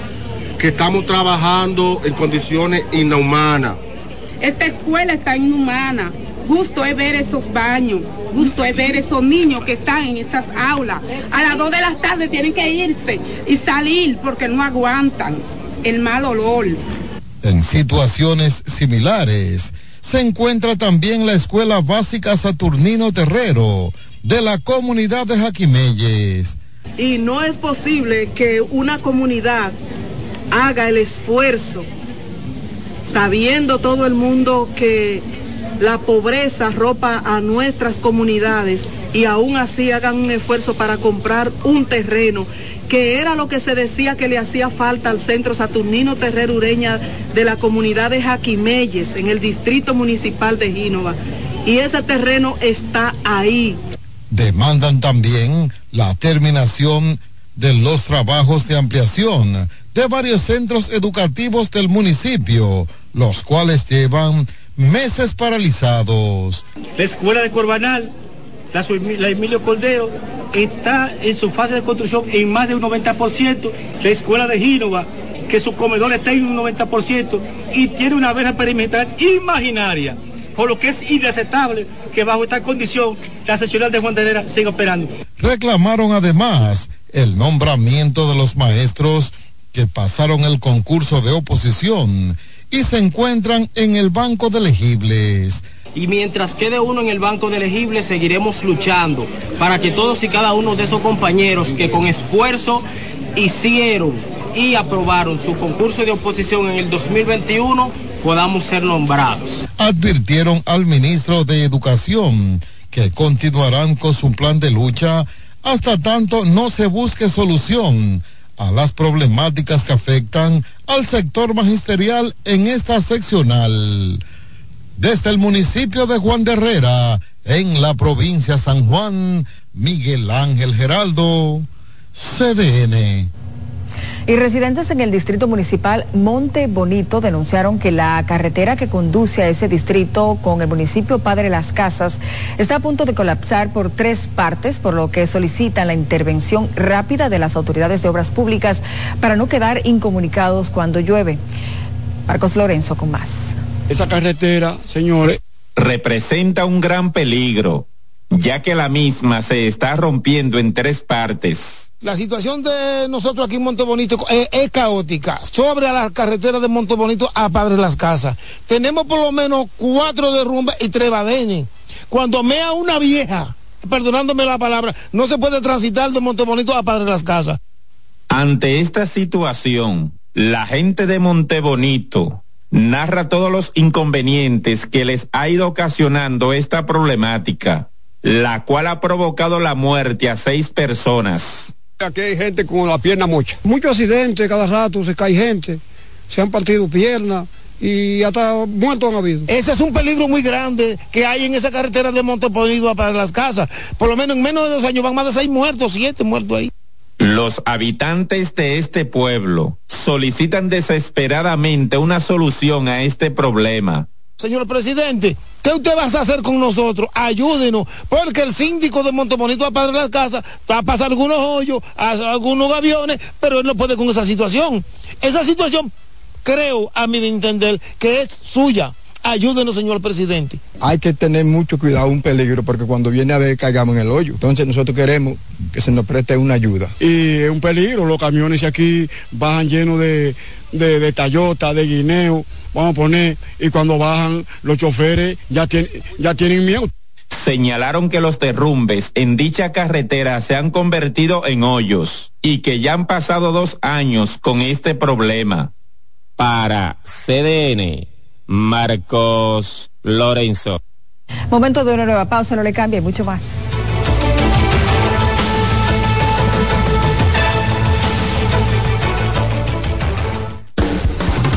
que estamos trabajando en condiciones inhumanas. Esta escuela está inhumana Gusto es ver esos baños, gusto es ver esos niños que están en esas aulas. A las dos de la tarde tienen que irse y salir porque no aguantan el mal olor. En situaciones similares se encuentra también la Escuela Básica Saturnino Terrero de la comunidad de Jaquimelles. Y no es posible que una comunidad haga el esfuerzo, sabiendo todo el mundo que la pobreza ropa a nuestras comunidades y aún así hagan un esfuerzo para comprar un terreno que era lo que se decía que le hacía falta al centro Saturnino Terrero Ureña de la comunidad de Jaquimelles, en el distrito municipal de Gínova. Y ese terreno está ahí. Demandan también la terminación de los trabajos de ampliación de varios centros educativos del municipio, los cuales llevan meses paralizados. La escuela de Corbanal, la, Emilio Cordero, está en su fase de construcción en más de un 90%. La escuela de Gínova, que su comedor está en un 90% y tiene una verja perimetral imaginaria. Por lo que es inaceptable que bajo esta condición la seccional de Juan de Herrera siga operando. Reclamaron además el nombramiento de los maestros que pasaron el concurso de oposición y se encuentran en el banco de elegibles. Y mientras quede uno en el banco de elegibles, seguiremos luchando para que todos y cada uno de esos compañeros que con esfuerzo hicieron y aprobaron su concurso de oposición en el 2021 podamos ser nombrados. Advirtieron al ministro de Educación que continuarán con su plan de lucha hasta tanto no se busque solución a las problemáticas que afectan al sector magisterial en esta seccional. Desde el municipio de Juan de Herrera, en la provincia San Juan, Miguel Ángel Geraldo, CDN. Y residentes en el distrito municipal Monte Bonito denunciaron que la carretera que conduce a ese distrito con el municipio Padre Las Casas está a punto de colapsar por tres partes, por lo que solicitan la intervención rápida de las autoridades de obras públicas para no quedar incomunicados cuando llueve. Marcos Lorenzo con más. Esa carretera, señores, representa un gran peligro, ya que la misma se está rompiendo en tres partes la situación de nosotros aquí en Montebonito es, es, caótica. Sobre la carretera de Montebonito a Padre Las Casas. Tenemos por lo menos cuatro derrumbes y tres badenes. Cuando mea una vieja, perdonándome la palabra, no se puede transitar de Montebonito a Padre Las Casas. Ante esta situación, la gente de Montebonito narra todos los inconvenientes que les ha ido ocasionando esta problemática, la cual ha provocado la muerte a seis personas Aquí hay gente con la pierna mocha. Muchos accidentes, cada rato se cae gente, se han partido piernas y hasta muertos han habido. Ese es un peligro muy grande que hay en esa carretera de Monteponido para las casas. Por lo menos en menos de dos años van más de seis muertos, siete muertos ahí. Los habitantes de este pueblo solicitan desesperadamente una solución a este problema Señor presidente, ¿qué usted va a hacer con nosotros? Ayúdenos, porque el síndico de Montemonito va a pasar las casas, va a pasar algunos hoyos, algunos aviones, pero él no puede con esa situación. Esa situación, creo, a mi entender, que es suya. Ayúdenos, señor presidente. Hay que tener mucho cuidado, un peligro, porque cuando viene a ver caigamos en el hoyo. Entonces nosotros queremos que se nos preste una ayuda. Y es un peligro, los camiones aquí bajan llenos de, de, de Toyota, de guineo, vamos a poner, y cuando bajan los choferes ya, tienen ya tienen miedo. Señalaron que los derrumbes en dicha carretera se han convertido en hoyos y que ya han pasado dos años con este problema. Para CDN, Marcos Lorenzo. Momento de una nueva pausa, no le cambie mucho más.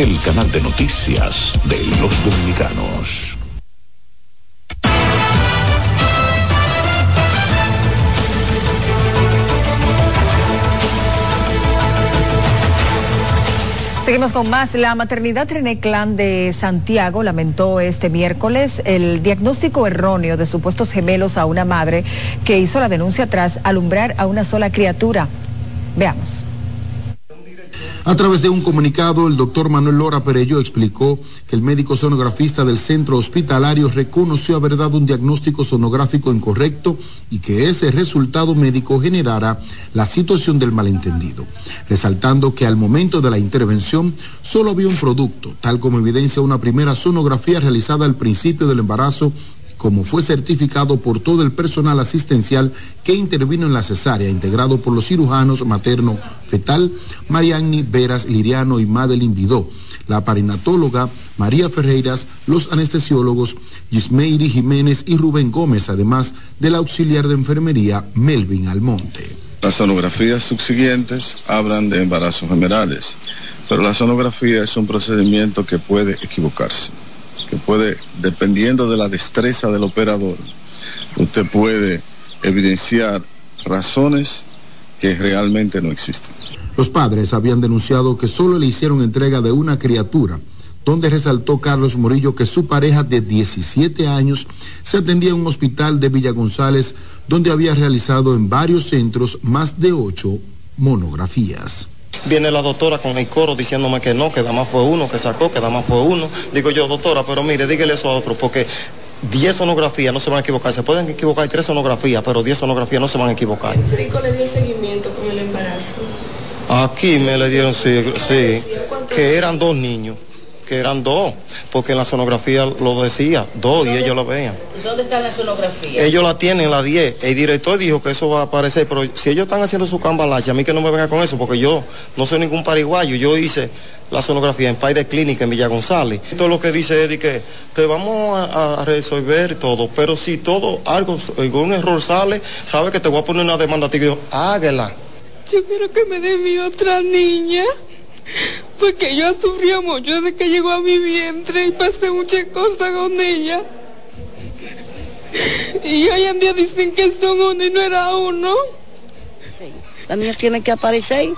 El canal de noticias de los dominicanos. Seguimos con más. La maternidad René Clan de Santiago lamentó este miércoles el diagnóstico erróneo de supuestos gemelos a una madre que hizo la denuncia tras alumbrar a una sola criatura. Veamos. A través de un comunicado, el doctor Manuel Lora Perello explicó que el médico sonografista del centro hospitalario reconoció haber dado un diagnóstico sonográfico incorrecto y que ese resultado médico generara la situación del malentendido, resaltando que al momento de la intervención solo había un producto, tal como evidencia una primera sonografía realizada al principio del embarazo como fue certificado por todo el personal asistencial que intervino en la cesárea, integrado por los cirujanos materno fetal, Marianni Veras Liriano y Madeline Vidó, la perinatóloga María Ferreiras, los anestesiólogos Gismeiri Jiménez y Rubén Gómez, además del auxiliar de enfermería Melvin Almonte. Las sonografías subsiguientes hablan de embarazos generales, pero la sonografía es un procedimiento que puede equivocarse que puede, dependiendo de la destreza del operador, usted puede evidenciar razones que realmente no existen. Los padres habían denunciado que solo le hicieron entrega de una criatura, donde resaltó Carlos Morillo que su pareja de 17 años se atendía en un hospital de Villa González, donde había realizado en varios centros más de ocho monografías. Viene la doctora con el coro diciéndome que no, que nada más fue uno, que sacó, que nada más fue uno. Digo yo, doctora, pero mire, dígale eso a otro, porque 10 sonografías no se van a equivocar. Se pueden equivocar tres sonografías, pero 10 sonografías no se van a equivocar. ¿Rico le dio seguimiento con el embarazo? Aquí me le dieron, sí, sí que eran dos niños, que eran dos, porque en la sonografía lo decía, dos, y ellos lo veían. ¿Dónde está la sonografía? Ellos la tienen, la 10. El director dijo que eso va a aparecer, pero si ellos están haciendo su cambalache, a mí que no me venga con eso, porque yo no soy ningún pariguayo. Yo hice la sonografía en Paide Clínica en Villa González. Todo lo que dice Eddie que te vamos a, a, resolver todo, pero si todo, algo, algún error sale, sabe que te voy a poner una demanda a ti, que yo, hágala. Yo quiero que me dé mi otra niña, Porque yo sufría mucho desde que llegó a mi vientre y pasé muchas cosas con ella. Y hoy en día dicen que son uno y no era uno. La niña tiene que aparecer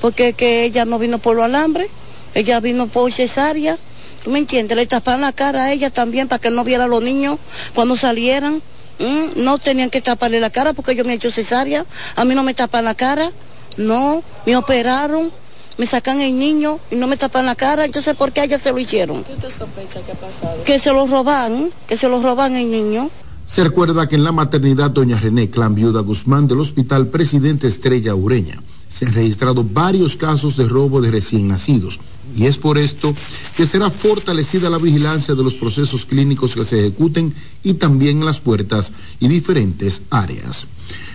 porque que ella no vino por los alambres, ella vino por cesárea. ¿Tú me entiendes? Le tapaban la cara a ella también para que no viera a los niños cuando salieran. Mm, No tenían que taparle la cara porque yo me he hecho cesárea. A mí no me tapan la cara. No, me operaron, me sacan el niño y no me tapan la cara. Entonces, ¿por qué a ella se lo hicieron? ¿Qué usted sospecha que ha pasado? Que se lo roban, que se lo roban el niño. Se recuerda que en la maternidad Doña René Clan Viuda Guzmán del Hospital Presidente Estrella Ureña se han registrado varios casos de robo de recién nacidos y es por esto que será fortalecida la vigilancia de los procesos clínicos que se ejecuten y también en las puertas y diferentes áreas.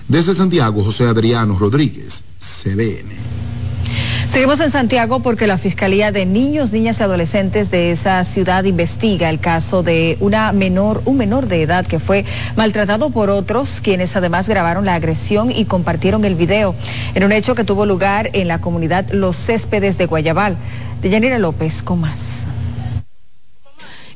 Desde Santiago, José Adriano Rodríguez, CDN. Seguimos en Santiago porque la Fiscalía de Niños, Niñas y Adolescentes de esa ciudad investiga el caso de una menor, un menor de edad que fue maltratado por otros, quienes además grabaron la agresión y compartieron el video en un hecho que tuvo lugar en la comunidad Los Céspedes de Guayabal. De Yanira López, con más.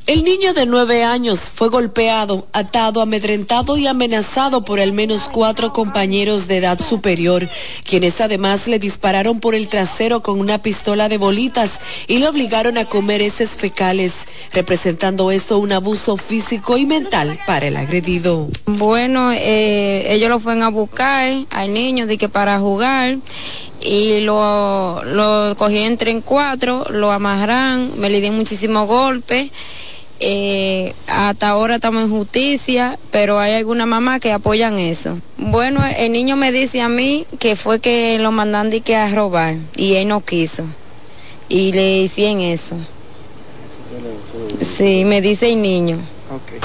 El niño de nueve años fue golpeado, atado, amedrentado y amenazado por al menos cuatro compañeros de edad superior, quienes además le dispararon por el trasero con una pistola de bolitas y le obligaron a comer heces fecales, representando esto un abuso físico y mental para el agredido. Bueno, eh, ellos lo fueron a buscar al niño de que para jugar y lo, lo cogí entre en cuatro, lo amarran, me le di muchísimos golpes. Eh, hasta ahora estamos en justicia, pero hay alguna mamá que apoyan eso. Bueno, el niño me dice a mí que fue que lo mandan de que a robar y él no quiso. Y le hicieron eso. Sí, me dice el niño.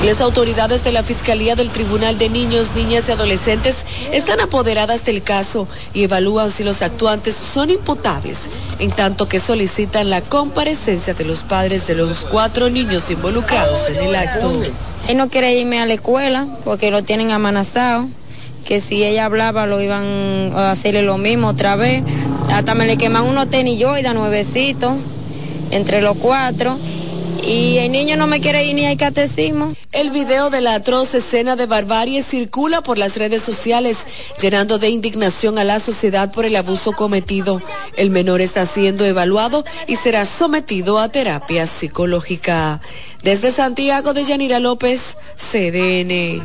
Las autoridades de la Fiscalía del Tribunal de Niños, Niñas y Adolescentes están apoderadas del caso y evalúan si los actuantes son imputables, en tanto que solicitan la comparecencia de los padres de los cuatro niños involucrados en el acto. Él no quiere irme a la escuela porque lo tienen amenazado, que si ella hablaba lo iban a hacerle lo mismo otra vez. Hasta me le queman unos tenis yo y da nuevecitos entre los cuatro. Y el niño no me quiere ir ni al catecismo. El video de la atroz escena de barbarie circula por las redes sociales, llenando de indignación a la sociedad por el abuso cometido. El menor está siendo evaluado y será sometido a terapia psicológica. Desde Santiago de Yanira López, CDN.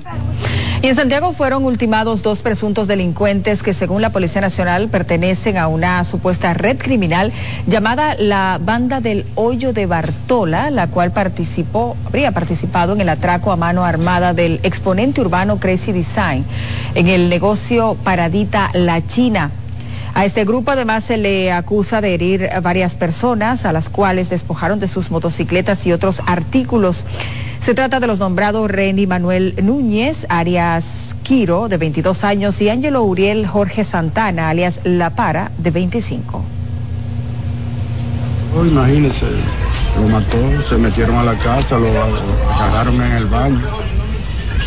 Y en Santiago fueron ultimados dos presuntos delincuentes que según la Policía Nacional pertenecen a una supuesta red criminal llamada la Banda del Hoyo de Bartola, la cual participó, habría participado en el atraco a mano armada del exponente urbano Crazy Design en el negocio Paradita La China. A este grupo además se le acusa de herir a varias personas a las cuales despojaron de sus motocicletas y otros artículos. Se trata de los nombrados Reni Manuel Núñez, Arias Quiro, de 22 años, y Ángelo Uriel Jorge Santana, alias La Para, de 25. Oh, imagínese, lo mató, se metieron a la casa, lo agarraron en el baño.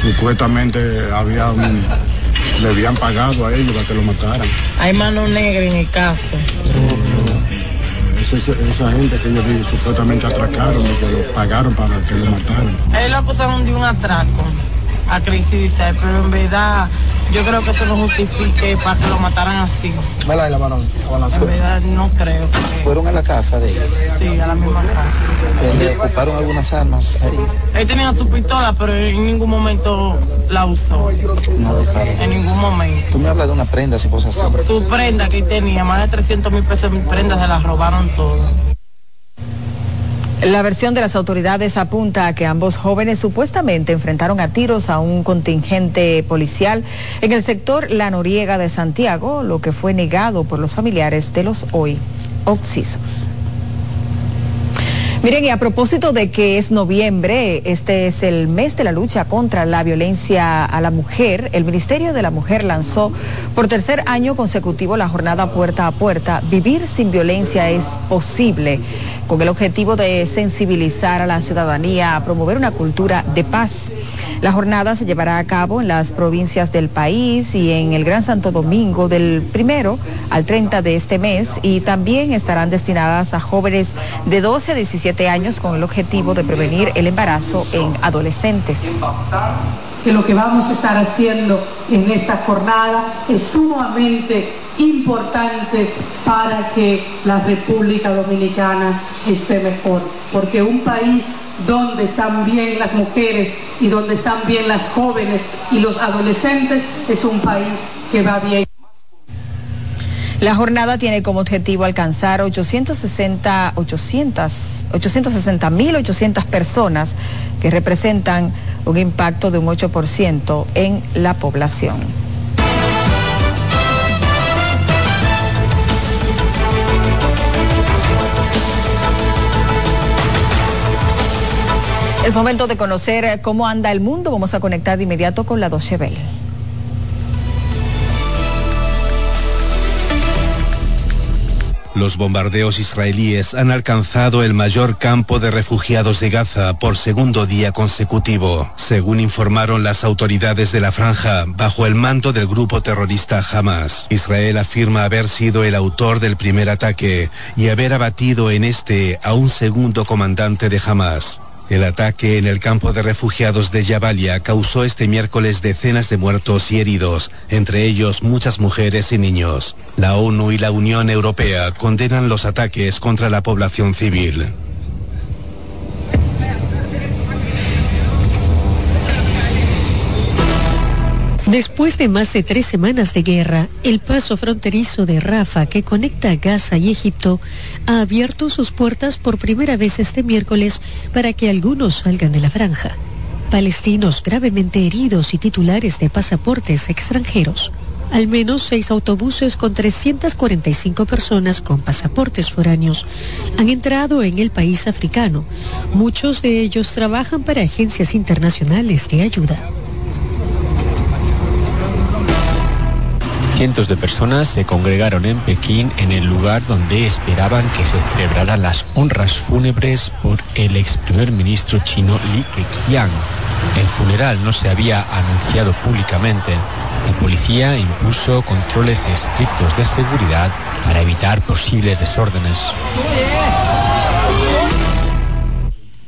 Supuestamente había un- le habían pagado a ellos para que lo mataran. Hay mano negra en el caso. Esa- gente que ellos supuestamente atracaron que lo pagaron para que lo mataran. Él lo acusaron de un atraco a Crisis Design, pero en verdad yo creo que eso no justifique para que lo mataran así. ¿Verdad? Y la mano, la balanzó. En verdad no creo. que- Fueron a la casa de ellos. Sí, a la misma casa. Le ocuparon algunas armas ahí. Él tenía su pistola, pero en ningún momento la usó. No, claro. En ningún momento. Tú me hablas de una prenda y cosas así. Su prenda que tenía, más de 300 mil pesos en prendas, se las robaron todo. La versión de las autoridades apunta a que ambos jóvenes supuestamente enfrentaron a tiros a un contingente policial en el sector La Noriega de Santiago, lo que fue negado por los familiares de los hoy occisos. Miren, y a propósito de que es noviembre, este es el mes de la lucha contra la violencia a la mujer, el Ministerio de la Mujer lanzó por tercer año consecutivo la jornada puerta a puerta, Vivir sin violencia es posible, con el objetivo de sensibilizar a la ciudadanía a promover una cultura de paz. La jornada se llevará a cabo en las provincias del país y en el Gran Santo Domingo del primero al 30 de este mes y también estarán destinadas a jóvenes de 12 a 17 años con el objetivo de prevenir el embarazo en adolescentes que lo que vamos a estar haciendo en esta jornada es sumamente importante para que la República Dominicana esté mejor. Porque un país donde están bien las mujeres y donde están bien las jóvenes y los adolescentes es un país que va bien. La jornada tiene como objetivo alcanzar 860 800 860.800 personas que representan un impacto de un 8% en la población. Es momento de conocer cómo anda el mundo. Vamos a conectar de inmediato con la Deutsche Welle. Los bombardeos israelíes han alcanzado el mayor campo de refugiados de Gaza por segundo día consecutivo, según informaron las autoridades de la franja, bajo el mando del grupo terrorista Hamas. Israel afirma haber sido el autor del primer ataque y haber abatido en este a un segundo comandante de Hamas. El ataque en el campo de refugiados de Jabalia causó este miércoles decenas de muertos y heridos, entre ellos muchas mujeres y niños. La ONU y la Unión Europea condenan los ataques contra la población civil. Después de más de tres semanas de guerra, el paso fronterizo de Rafa que conecta Gaza y Egipto ha abierto sus puertas por primera vez este miércoles para que algunos salgan de la franja. Palestinos gravemente heridos y titulares de pasaportes extranjeros. Al menos seis autobuses con 345 personas con pasaportes foráneos han entrado en el país africano. Muchos de ellos trabajan para agencias internacionales de ayuda. Cientos de personas se congregaron en Pekín en el lugar donde esperaban que se celebraran las honras fúnebres por el ex primer ministro chino Li Keqiang. El funeral no se había anunciado públicamente. La policía impuso controles estrictos de seguridad para evitar posibles desórdenes.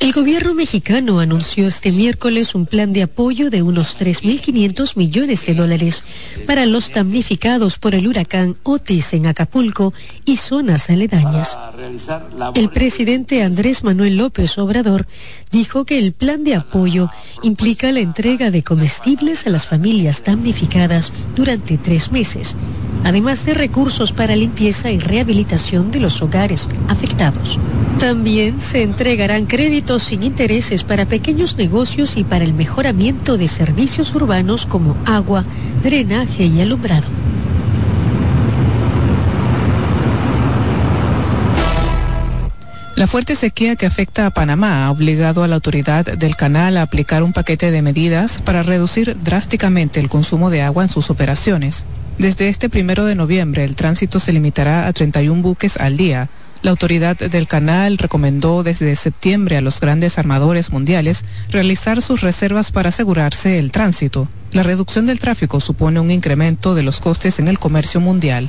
El gobierno mexicano anunció este miércoles un plan de apoyo de unos 3.500 millones de dólares para los damnificados por el huracán Otis en Acapulco y zonas aledañas. El presidente Andrés Manuel López Obrador dijo que el plan de apoyo implica la entrega de comestibles a las familias damnificadas durante tres meses, además de recursos para limpieza y rehabilitación de los hogares afectados. También se entregarán créditos sin intereses para pequeños negocios y para el mejoramiento de servicios urbanos como agua, drenaje y alumbrado. La fuerte sequía que afecta a Panamá ha obligado a la autoridad del canal a aplicar un paquete de medidas para reducir drásticamente el consumo de agua en sus operaciones. Desde este primero de noviembre, el tránsito se limitará a 31 buques al día. La autoridad del canal recomendó desde septiembre a los grandes armadores mundiales realizar sus reservas para asegurarse el tránsito. La reducción del tráfico supone un incremento de los costes en el comercio mundial.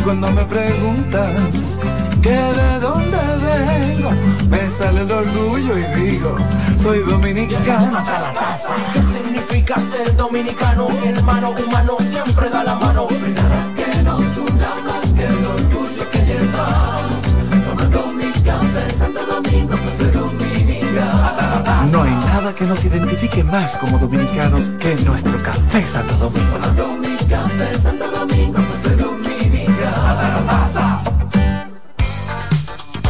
Y cuando me preguntan que de dónde vengo, me sale el orgullo y digo, soy dominicano hasta la taza. ¿Qué significa ser dominicano? Mi hermano humano siempre da la mano. Nada que nos una más que el orgullo que llevamos. Tomando mi café Santo Domingo, pues soy dominicano. No hay nada que nos identifique más como dominicanos que nuestro café Santo Domingo. Tomando mi café Santo Domingo,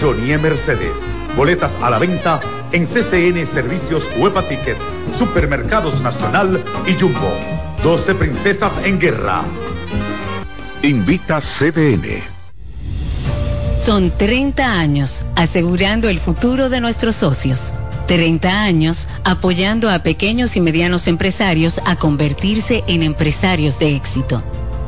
Jonie Mercedes. Boletas a la venta en CCN Servicios Huepa Ticket, Supermercados Nacional y Jumbo. 12 Princesas en Guerra. Invita CDN. Son 30 años asegurando el futuro de nuestros socios. 30 años apoyando a pequeños y medianos empresarios a convertirse en empresarios de éxito.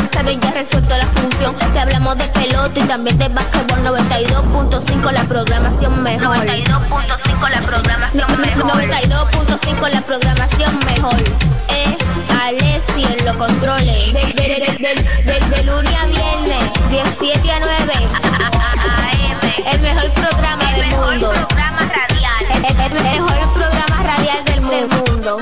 saben, ya resuelto la función. Te hablamos de pelota y también de básquetbol 92.5 la programación mejor. 92.5 la programación mejor. 92.5 la programación mejor. Eh, Alessi en los controles. De, de, de, de, lunes a viernes, 17 a 9. El mejor programa del mundo. El, el- el mejor programa radial del mundo.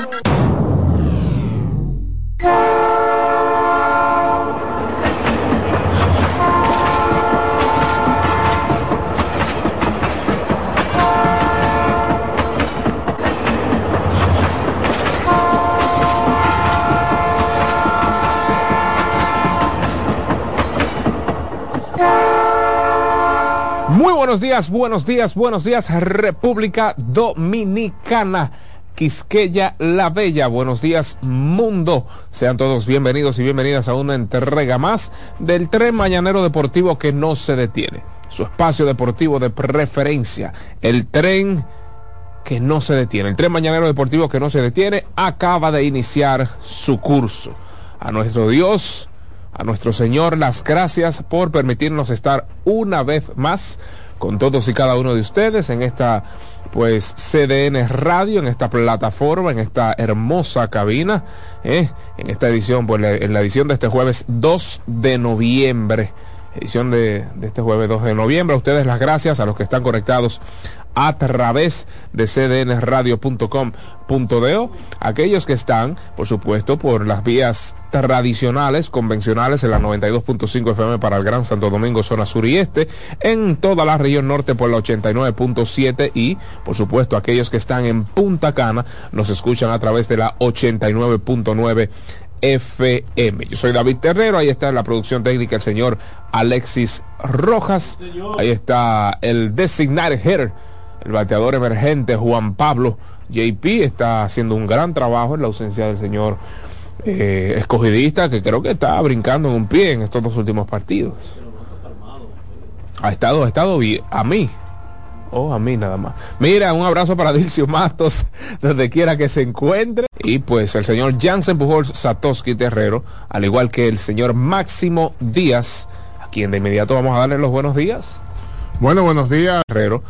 Muy buenos días, buenos días, buenos días, República Dominicana. Quisqueya la Bella, buenos días mundo. Sean todos bienvenidos y bienvenidas a una entrega más del tren mañanero deportivo que no se detiene. Su espacio deportivo de preferencia, el tren que no se detiene. El tren mañanero deportivo que no se detiene acaba de iniciar su curso. A nuestro Dios, a nuestro Señor, las gracias por permitirnos estar una vez más con todos y cada uno de ustedes en esta pues CDN Radio, en esta plataforma, en esta hermosa cabina, ¿eh? en esta edición, pues en la edición de este jueves 2 de noviembre edición de, de, este jueves 2 de noviembre. A ustedes las gracias, a los que están conectados a través de cdnradio.com.do. Aquellos que están, por supuesto, por las vías tradicionales, convencionales en la 92.5 FM para el Gran Santo Domingo, zona sur y este, en toda la región norte por la 89.7 y, por supuesto, aquellos que están en Punta Cana nos escuchan a través de la 89.9 FM. Yo soy David Terrero, ahí está en la producción técnica el señor Alexis Rojas, ahí está el designated hitter el bateador emergente Juan Pablo JP está haciendo un gran trabajo en la ausencia del señor eh, escogidista que creo que está brincando en un pie en estos dos últimos partidos. Ha estado, ha estado bien, a mí. Oh, a mí nada más. Mira, un abrazo para Dilcio Matos, donde quiera que se encuentre. Y pues el señor Jansen Pujols Satoshi Terrero, al igual que el señor Máximo Díaz, a quien de inmediato vamos a darle los buenos días. Bueno, buenos días. Terrero,